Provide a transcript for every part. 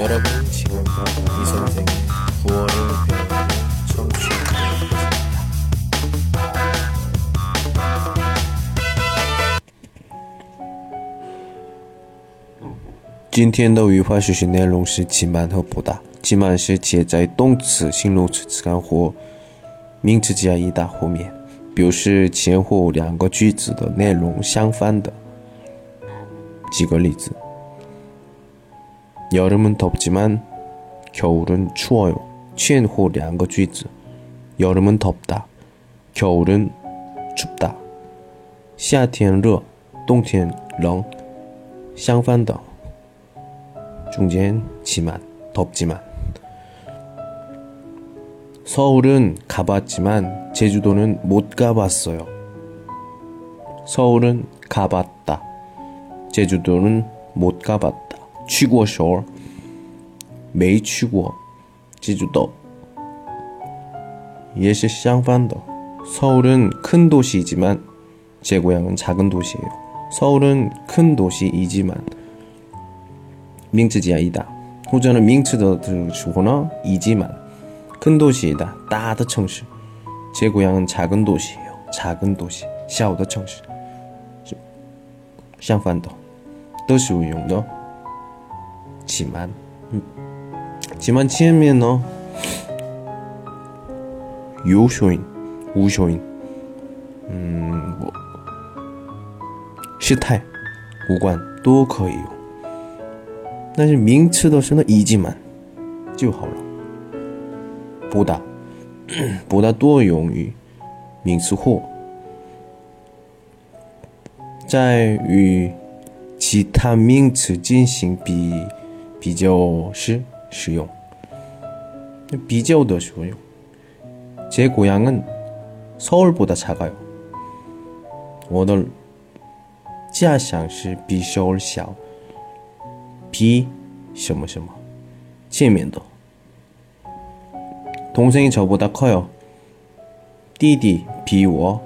여러분 지금부터 이 선생의 구월을 배우는 청취하고 있습니다. 今天的语法学习内容是挤满和不大。挤满是接在动词、形容词词干或名词加一大后面，表示前后两个句子的内容相反的。几个例子： 여름은덥지만겨울은추워요前后两个句子，여름은덥다겨울은춥다夏天热，冬天冷，相反的。中间挤满，덥지만 서울은 가봤지만 제주도는 못 가봤어요. 서울은 가봤다. 제주도는 못 가봤다. 去过首尔没去过제주도 也是相反的. 서울은 큰 도시이지만 제 고향은 작은 도시예요. 서울은 큰 도시이지만 名词加이다. 호전은 명詞더 주거나 이지만 큰 도시이다. 大的城市. 제 고향은 작은 도시예요. 작은 도시. 小的城市. 相反的都是用的 지만 음. 지만 前面呢有쇼인 우쇼인 음, 뭐, 时态 无关 都可以用但是名词的时候呢，이지만就好了。不大，不大多用于名词或在与其他名词进行比 比较时使用。比较的时候用。제고향은서울보다작아요我的家乡是比首尔小。比什么什么前面的。 동생이 저보다 커요. 띠디 비워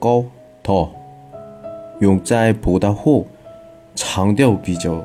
꺼 더. 用在보다后长调比较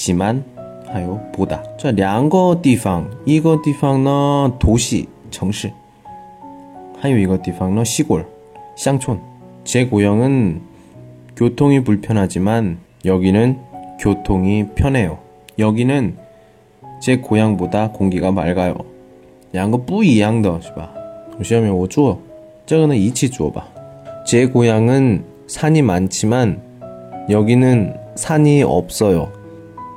지만还有보다这两个地方一个地方呢도시城市还有一个地方呢시골乡村제 고향은 교통이 불편하지만 여기는 교통이 편해요. 여기는 제 고향보다 공기가 맑아요. 两个不一样的是吧？下面我做这个呢一起做吧。제 고향은 산이 많지만 여기는 산이 없어요.